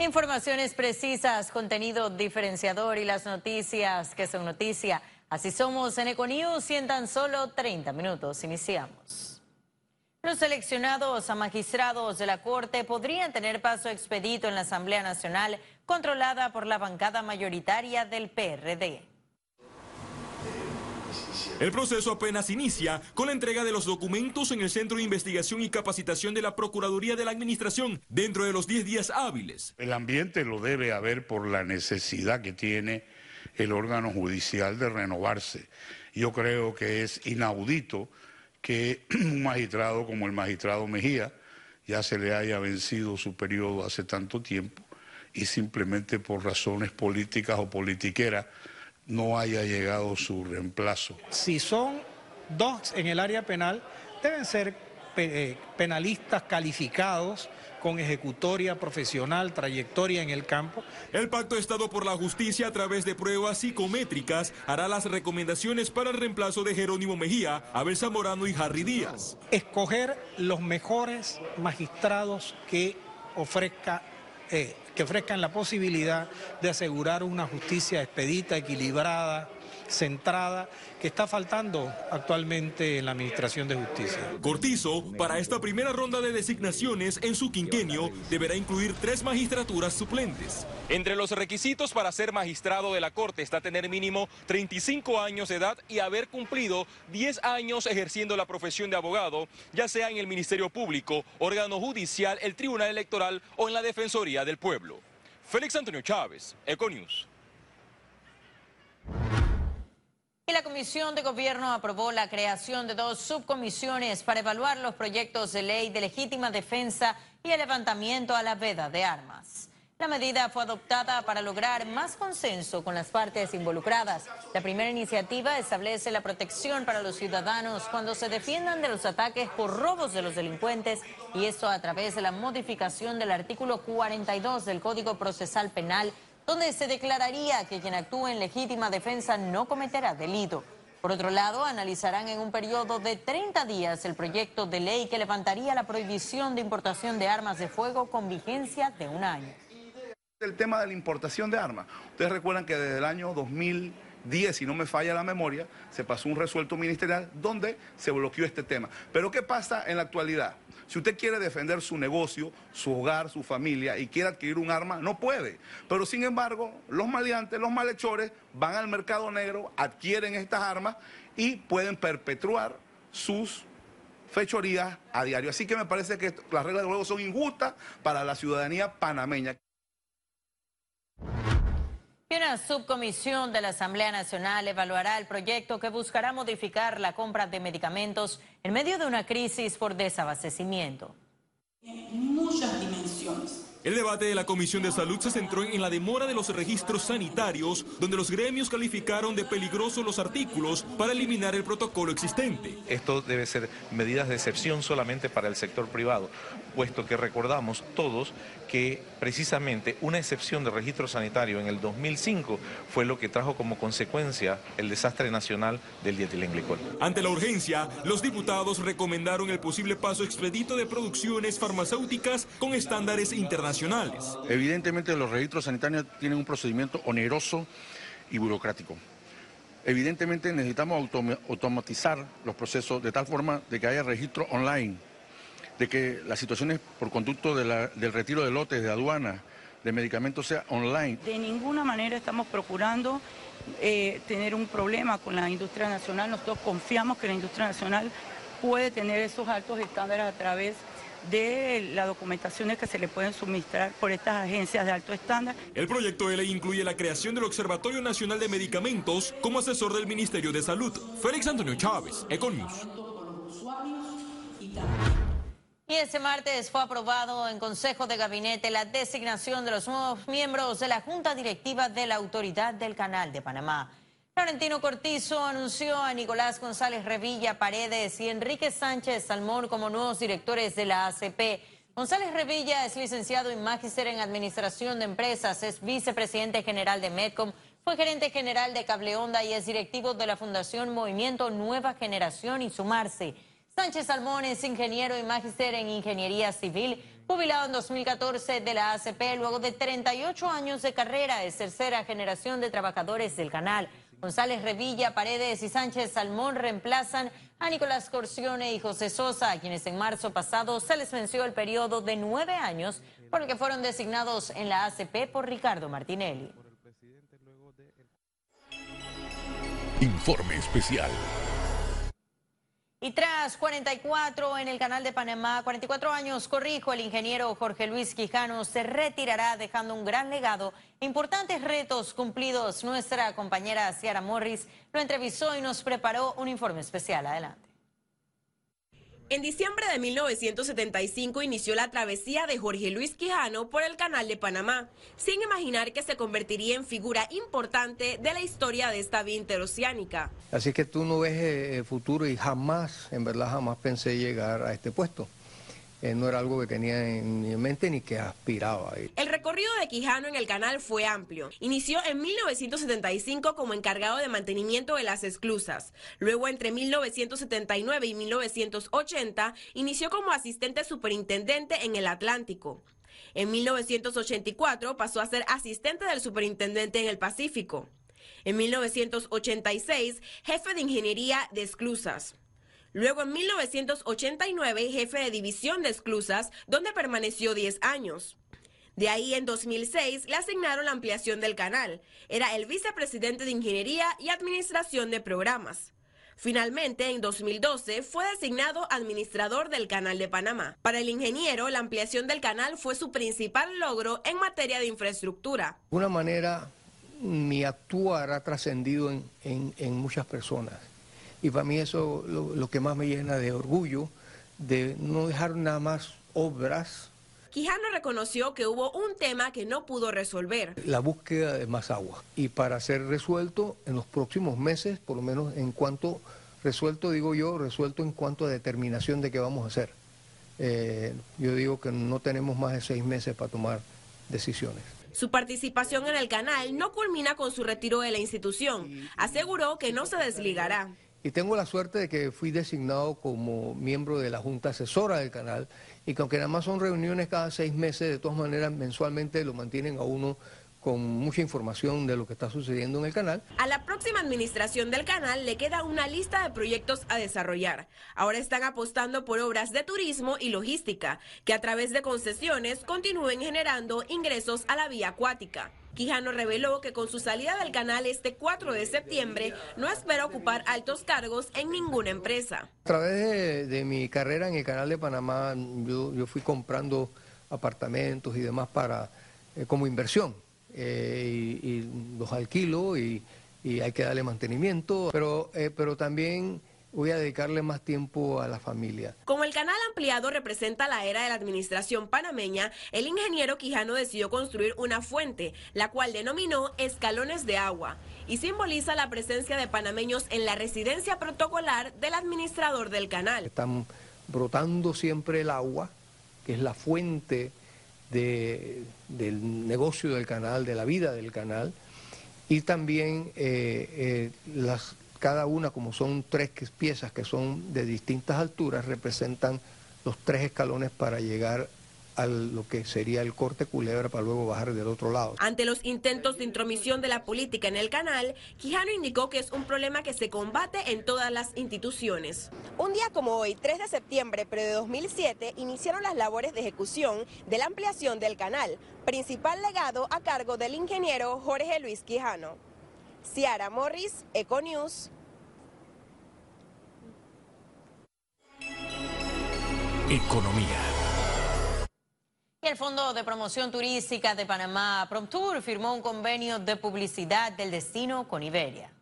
Informaciones precisas, contenido diferenciador y las noticias que son noticia. Así somos en Econews y en tan solo 30 minutos iniciamos. Los seleccionados a magistrados de la Corte podrían tener paso expedito en la Asamblea Nacional controlada por la bancada mayoritaria del PRD. El proceso apenas inicia con la entrega de los documentos en el Centro de Investigación y Capacitación de la Procuraduría de la Administración dentro de los 10 días hábiles. El ambiente lo debe haber por la necesidad que tiene el órgano judicial de renovarse. Yo creo que es inaudito que un magistrado como el magistrado Mejía ya se le haya vencido su periodo hace tanto tiempo y simplemente por razones políticas o politiqueras no haya llegado su reemplazo. Si son dos en el área penal, deben ser eh, penalistas calificados con ejecutoria profesional, trayectoria en el campo. El Pacto Estado por la Justicia, a través de pruebas psicométricas, hará las recomendaciones para el reemplazo de Jerónimo Mejía, Abel Zamorano y Harry Díaz. Escoger los mejores magistrados que ofrezca eh, que ofrezcan la posibilidad de asegurar una justicia expedita, equilibrada, centrada, que está faltando actualmente en la Administración de Justicia. Cortizo, para esta primera ronda de designaciones en su quinquenio, deberá incluir tres magistraturas suplentes. Entre los requisitos para ser magistrado de la Corte está tener mínimo 35 años de edad y haber cumplido 10 años ejerciendo la profesión de abogado, ya sea en el Ministerio Público, órgano judicial, el Tribunal Electoral o en la Defensoría del Pueblo. Félix Antonio Chávez, Econius. Y la Comisión de Gobierno aprobó la creación de dos subcomisiones para evaluar los proyectos de ley de legítima defensa y el levantamiento a la veda de armas. La medida fue adoptada para lograr más consenso con las partes involucradas. La primera iniciativa establece la protección para los ciudadanos cuando se defiendan de los ataques por robos de los delincuentes y esto a través de la modificación del artículo 42 del Código Procesal Penal donde se declararía que quien actúe en legítima defensa no cometerá delito. Por otro lado, analizarán en un periodo de 30 días el proyecto de ley que levantaría la prohibición de importación de armas de fuego con vigencia de un año. El tema de la importación de armas. Ustedes recuerdan que desde el año 2010, si no me falla la memoria, se pasó un resuelto ministerial donde se bloqueó este tema. Pero ¿qué pasa en la actualidad? Si usted quiere defender su negocio, su hogar, su familia y quiere adquirir un arma, no puede. Pero sin embargo, los maleantes, los malhechores van al mercado negro, adquieren estas armas y pueden perpetuar sus fechorías a diario. Así que me parece que las reglas de juego son injustas para la ciudadanía panameña. Una subcomisión de la Asamblea Nacional evaluará el proyecto que buscará modificar la compra de medicamentos en medio de una crisis por desabastecimiento. Muchas dimensiones. El debate de la Comisión de Salud se centró en la demora de los registros sanitarios, donde los gremios calificaron de peligrosos los artículos para eliminar el protocolo existente. Esto debe ser medidas de excepción solamente para el sector privado, puesto que recordamos todos que precisamente una excepción de registro sanitario en el 2005 fue lo que trajo como consecuencia el desastre nacional del dietilenglicol. Ante la urgencia, los diputados recomendaron el posible paso expedito de producciones farmacéuticas con estándares internacionales Evidentemente los registros sanitarios tienen un procedimiento oneroso y burocrático. Evidentemente necesitamos automatizar los procesos de tal forma de que haya registro online, de que las situaciones por conducto del retiro de lotes de aduana, de medicamentos sea online. De ninguna manera estamos procurando eh, tener un problema con la industria nacional. Nosotros confiamos que la industria nacional puede tener esos altos estándares a través de las documentaciones que se le pueden suministrar por estas agencias de alto estándar. El proyecto de ley incluye la creación del Observatorio Nacional de Medicamentos como asesor del Ministerio de Salud. Félix Antonio Chávez, Econius. Y este martes fue aprobado en Consejo de Gabinete la designación de los nuevos miembros de la Junta Directiva de la Autoridad del Canal de Panamá. Florentino Cortizo anunció a Nicolás González Revilla Paredes y Enrique Sánchez Salmón como nuevos directores de la ACP. González Revilla es licenciado en Magíster en Administración de Empresas, es vicepresidente general de Medcom, fue gerente general de Cableonda y es directivo de la Fundación Movimiento Nueva Generación y Sumarse. Sánchez Salmón es ingeniero y magíster en Ingeniería Civil, Jubilado en 2014 de la ACP, luego de 38 años de carrera, es tercera generación de trabajadores del canal. González Revilla, Paredes y Sánchez Salmón reemplazan a Nicolás Corcione y José Sosa, a quienes en marzo pasado se les venció el periodo de nueve años por el que fueron designados en la ACP por Ricardo Martinelli. Informe especial. Y tras 44 en el canal de Panamá, 44 años, corrijo, el ingeniero Jorge Luis Quijano se retirará dejando un gran legado importantes retos cumplidos. Nuestra compañera Ciara Morris lo entrevistó y nos preparó un informe especial. Adelante. En diciembre de 1975 inició la travesía de Jorge Luis Quijano por el Canal de Panamá, sin imaginar que se convertiría en figura importante de la historia de esta vía interoceánica. Así que tú no ves el eh, futuro y jamás, en verdad jamás pensé llegar a este puesto. Eh, no era algo que tenía en mi mente ni que aspiraba. El recorrido de Quijano en el canal fue amplio. Inició en 1975 como encargado de mantenimiento de las esclusas. Luego, entre 1979 y 1980, inició como asistente superintendente en el Atlántico. En 1984 pasó a ser asistente del superintendente en el Pacífico. En 1986, jefe de ingeniería de esclusas. Luego en 1989 jefe de división de esclusas, donde permaneció 10 años. De ahí en 2006 le asignaron la ampliación del canal. Era el vicepresidente de Ingeniería y Administración de Programas. Finalmente, en 2012, fue designado administrador del Canal de Panamá. Para el ingeniero, la ampliación del canal fue su principal logro en materia de infraestructura. De una manera, mi actuar ha trascendido en, en muchas personas y para mí eso lo, lo que más me llena de orgullo, de no dejar nada más obras. Quijano reconoció que hubo un tema que no pudo resolver. La búsqueda de más agua. Y para ser resuelto en los próximos meses, por lo menos en cuanto, resuelto digo yo, resuelto en cuanto a determinación de qué vamos a hacer. Eh, yo digo que no tenemos más de seis meses para tomar decisiones. Su participación en el canal no culmina con su retiro de la institución. Aseguró que no se desligará. Y tengo la suerte de que fui designado como miembro de la Junta Asesora del canal y que aunque nada más son reuniones cada seis meses, de todas maneras mensualmente lo mantienen a uno con mucha información de lo que está sucediendo en el canal. A la próxima administración del canal le queda una lista de proyectos a desarrollar. Ahora están apostando por obras de turismo y logística, que a través de concesiones continúen generando ingresos a la vía acuática. Quijano reveló que con su salida del canal este 4 de septiembre no espera ocupar altos cargos en ninguna empresa. A través de, mi carrera en el canal de Panamá, yo, fui comprando apartamentos y demás para eh, como inversión. Eh, y, los alquilo y, hay que darle mantenimiento, pero, eh, pero también voy a dedicarle más tiempo a la familia. Como el canal ampliado representa la era de la administración panameña, el ingeniero Quijano decidió construir una fuente, la cual denominó escalones de agua, y simboliza la presencia de panameños en la residencia protocolar del administrador del canal. Están brotando siempre el agua, que es la fuente del negocio del canal, de la vida del canal, y también eh, eh, las cada una, como son tres piezas que son de distintas alturas, representan los tres escalones para llegar a lo que sería el corte culebra para luego bajar del otro lado. Ante los intentos de intromisión de la política en el canal, Quijano indicó que es un problema que se combate en todas las instituciones. Un día como hoy, 3 de septiembre, pero de 2007, iniciaron las labores de ejecución de la ampliación del canal, principal legado a cargo del ingeniero Jorge Luis Quijano. Ciara Morris, Econews. Economía. El Fondo de Promoción Turística de Panamá, PromTour, firmó un convenio de publicidad del destino con Iberia.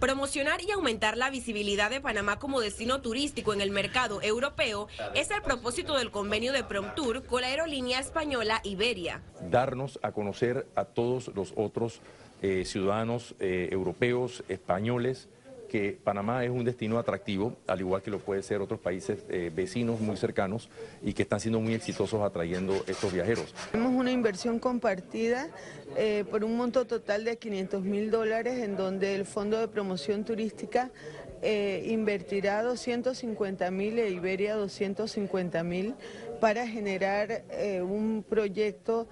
Promocionar y aumentar la visibilidad de Panamá como destino turístico en el mercado europeo es el propósito del convenio de PromTour con la aerolínea española Iberia. Darnos a conocer a todos los otros eh, ciudadanos eh, europeos, españoles, que Panamá es un destino atractivo, al igual que lo puede ser otros países eh, vecinos muy cercanos y que están siendo muy exitosos atrayendo estos viajeros. Tenemos una inversión compartida por un monto total de 500 mil dólares en donde el Fondo de Promoción Turística invertirá 250 mil e Iberia 250 mil para generar eh, un proyecto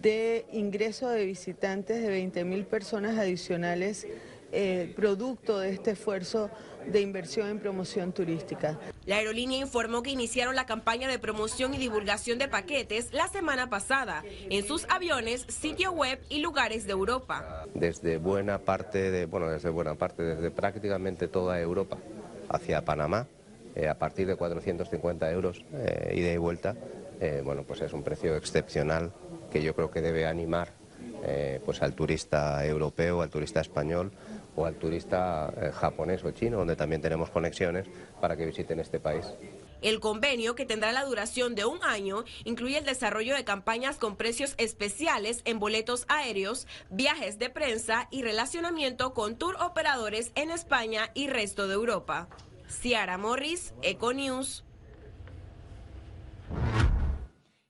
de ingreso de visitantes de 20 mil personas adicionales, eh, producto de este esfuerzo de inversión en promoción turística. La aerolínea informó que iniciaron la campaña de promoción y divulgación de paquetes la semana pasada en sus aviones, sitio web y lugares de Europa. Desde buena parte de, bueno, desde buena parte, desde prácticamente toda Europa hacia Panamá, eh, a partir de 450 euros eh, ida y vuelta, eh, bueno, pues es un precio excepcional que yo creo que debe animar pues al turista europeo, al turista español o al turista eh, japonés o chino, donde también tenemos conexiones para que visiten este país. El convenio, que tendrá la duración de un año, incluye el desarrollo de campañas con precios especiales en boletos aéreos, viajes de prensa y relacionamiento con tour operadores en España y resto de Europa. Ciara Morris, Econews.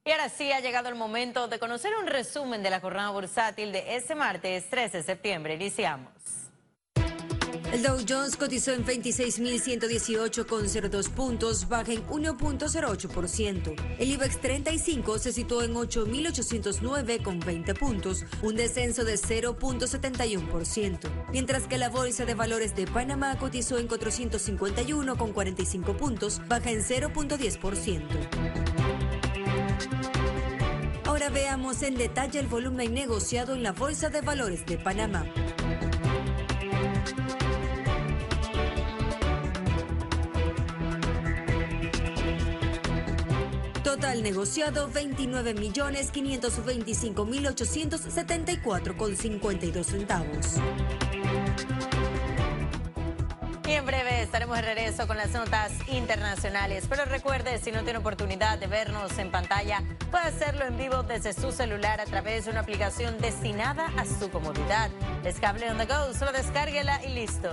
Y ahora sí ha llegado el momento de conocer un resumen de la jornada bursátil de este martes 13 de septiembre. Iniciamos. El Dow Jones cotizó en 26.118,02 puntos, baja en 1.08%. El IBEX 35 se situó en 8.809,20 puntos, un descenso de 0.71%, mientras que la Bolsa de Valores de Panamá cotizó en 451,45 puntos, baja en 0.10%. Ahora veamos en detalle el volumen negociado en la Bolsa de Valores de Panamá. Total negociado 29.525.874,52 centavos. Y en breve estaremos de regreso con las notas internacionales. Pero recuerde, si no tiene oportunidad de vernos en pantalla, puede hacerlo en vivo desde su celular a través de una aplicación destinada a su comodidad. Es Cable on the Go, solo descárguela y listo.